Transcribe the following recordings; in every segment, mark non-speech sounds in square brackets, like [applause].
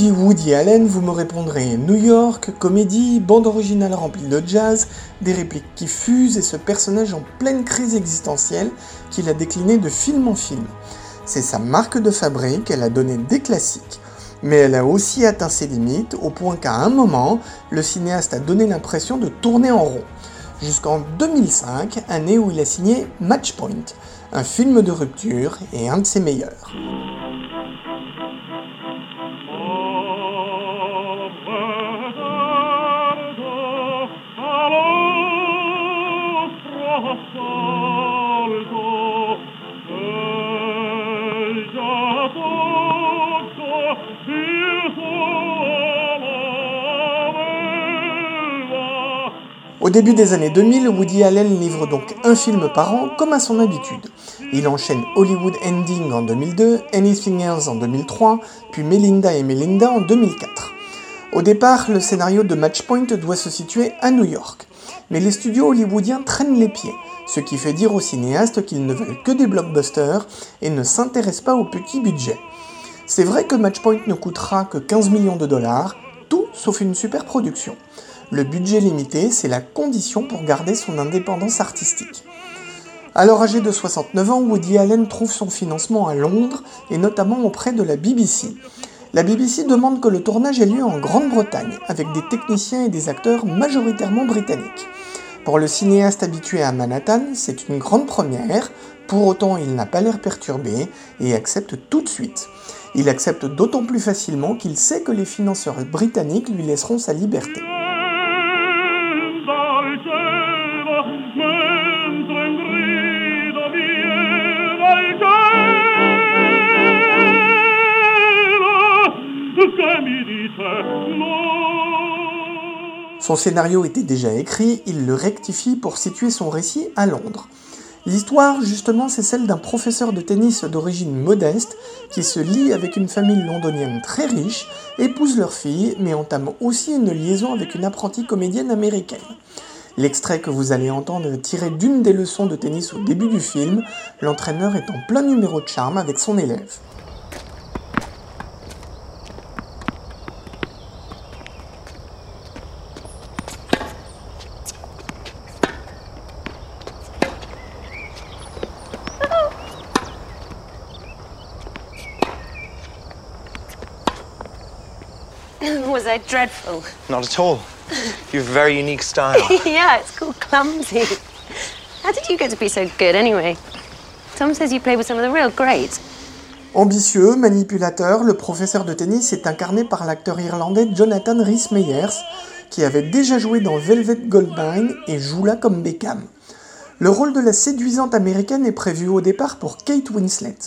dis Woody Allen, vous me répondrez New York, comédie, bande originale remplie de jazz, des répliques qui fusent et ce personnage en pleine crise existentielle qu'il a décliné de film en film. C'est sa marque de fabrique, elle a donné des classiques. Mais elle a aussi atteint ses limites au point qu'à un moment, le cinéaste a donné l'impression de tourner en rond. Jusqu'en 2005, année où il a signé Matchpoint, un film de rupture et un de ses meilleurs. Au début des années 2000, Woody Allen livre donc un film par an comme à son habitude. Il enchaîne Hollywood Ending en 2002, Anything Else en 2003, puis Melinda et Melinda en 2004. Au départ, le scénario de Matchpoint doit se situer à New York. Mais les studios hollywoodiens traînent les pieds, ce qui fait dire aux cinéastes qu'ils ne veulent que des blockbusters et ne s'intéressent pas aux petits budgets. C'est vrai que Matchpoint ne coûtera que 15 millions de dollars, tout sauf une super production. Le budget limité, c'est la condition pour garder son indépendance artistique. Alors âgé de 69 ans, Woody Allen trouve son financement à Londres et notamment auprès de la BBC. La BBC demande que le tournage ait lieu en Grande-Bretagne, avec des techniciens et des acteurs majoritairement britanniques. Pour le cinéaste habitué à Manhattan, c'est une grande première, pour autant il n'a pas l'air perturbé et accepte tout de suite. Il accepte d'autant plus facilement qu'il sait que les financeurs britanniques lui laisseront sa liberté. Son scénario était déjà écrit, il le rectifie pour situer son récit à Londres. L'histoire, justement, c'est celle d'un professeur de tennis d'origine modeste qui se lie avec une famille londonienne très riche, épouse leur fille, mais entame aussi une liaison avec une apprentie comédienne américaine. L'extrait que vous allez entendre est tiré d'une des leçons de tennis au début du film, l'entraîneur est en plein numéro de charme avec son élève. Was I dreadful? Not at all. You have a very unique style. [laughs] yeah, it's called clumsy. How did you get to be so good anyway? Tom says you play with some of the real greats. Ambitieux, manipulateur, le professeur de tennis est incarné par l'acteur irlandais Jonathan Rhys Meyers, qui avait déjà joué dans Velvet Goldmine et joue là comme Beckham. Le rôle de la séduisante américaine est prévu au départ pour Kate Winslet,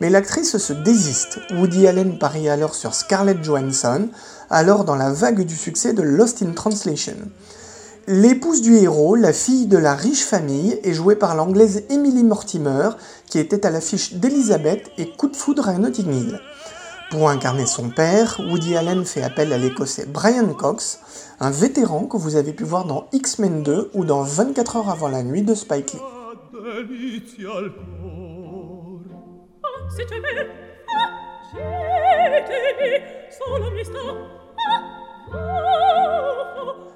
mais l'actrice se désiste. Woody Allen parie alors sur Scarlett Johansson, alors dans la vague du succès de Lost in Translation. L'épouse du héros, la fille de la riche famille, est jouée par l'anglaise Emily Mortimer, qui était à l'affiche d'Elizabeth et Coup de foudre à Notting Hill. Pour incarner son père, Woody Allen fait appel à l'écossais Brian Cox, un vétéran que vous avez pu voir dans X-Men 2 ou dans 24 heures avant la nuit de Spike Lee.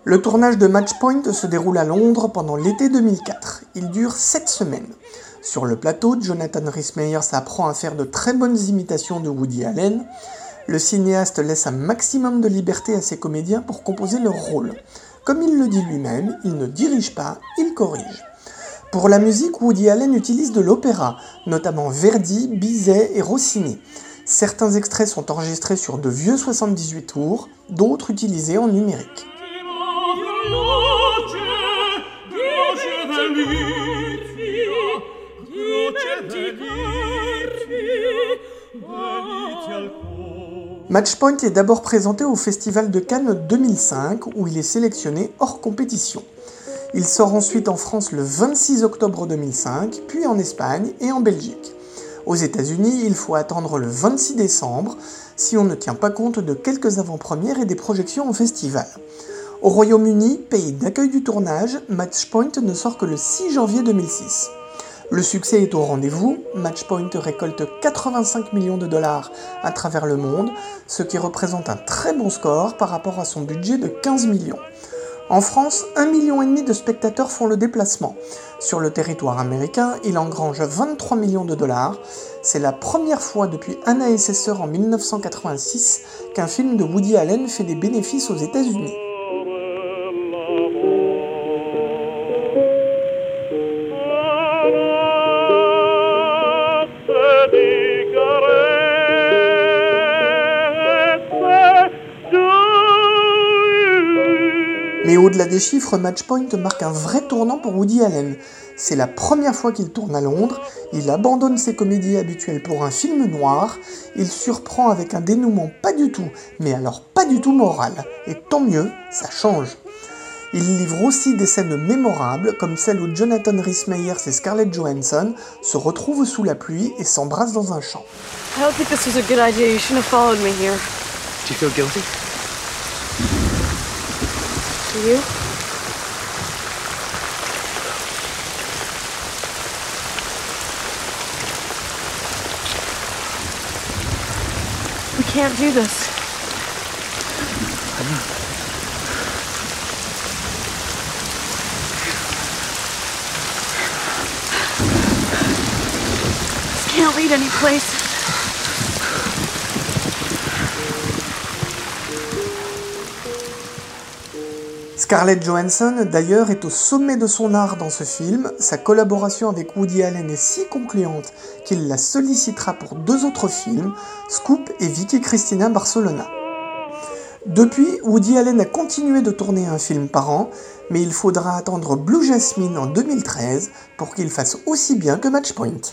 Le tournage de Matchpoint se déroule à Londres pendant l'été 2004. Il dure 7 semaines. Sur le plateau, Jonathan Rhys-Meyers apprend à faire de très bonnes imitations de Woody Allen. Le cinéaste laisse un maximum de liberté à ses comédiens pour composer leur rôle. Comme il le dit lui-même, il ne dirige pas, il corrige. Pour la musique, Woody Allen utilise de l'opéra, notamment Verdi, Bizet et Rossini. Certains extraits sont enregistrés sur de vieux 78 tours, d'autres utilisés en numérique. Matchpoint est d'abord présenté au Festival de Cannes 2005 où il est sélectionné hors compétition. Il sort ensuite en France le 26 octobre 2005, puis en Espagne et en Belgique. Aux États-Unis, il faut attendre le 26 décembre si on ne tient pas compte de quelques avant-premières et des projections au festival. Au Royaume-Uni, pays d'accueil du tournage, Matchpoint ne sort que le 6 janvier 2006. Le succès est au rendez-vous, Matchpoint récolte 85 millions de dollars à travers le monde, ce qui représente un très bon score par rapport à son budget de 15 millions. En France, 1,5 million de spectateurs font le déplacement. Sur le territoire américain, il engrange 23 millions de dollars. C'est la première fois depuis Anna et en 1986 qu'un film de Woody Allen fait des bénéfices aux États-Unis. Mais au-delà des chiffres, Matchpoint marque un vrai tournant pour Woody Allen. C'est la première fois qu'il tourne à Londres, il abandonne ses comédies habituelles pour un film noir, il surprend avec un dénouement pas du tout, mais alors pas du tout moral. Et tant mieux, ça change. Il livre aussi des scènes mémorables, comme celle où Jonathan Rhys Meyers et Scarlett Johansson se retrouvent sous la pluie et s'embrassent dans un champ. I don't think this was a good idea. You shouldn't have followed me here. Do you feel guilty? Do you? We can't do this. This can't lead anyplace. Scarlett Johansson, d'ailleurs, est au sommet de son art dans ce film. Sa collaboration avec Woody Allen est si concluante qu'il la sollicitera pour deux autres films, Scoop et Vicky Cristina Barcelona. Depuis, Woody Allen a continué de tourner un film par an, mais il faudra attendre Blue Jasmine en 2013 pour qu'il fasse aussi bien que Matchpoint.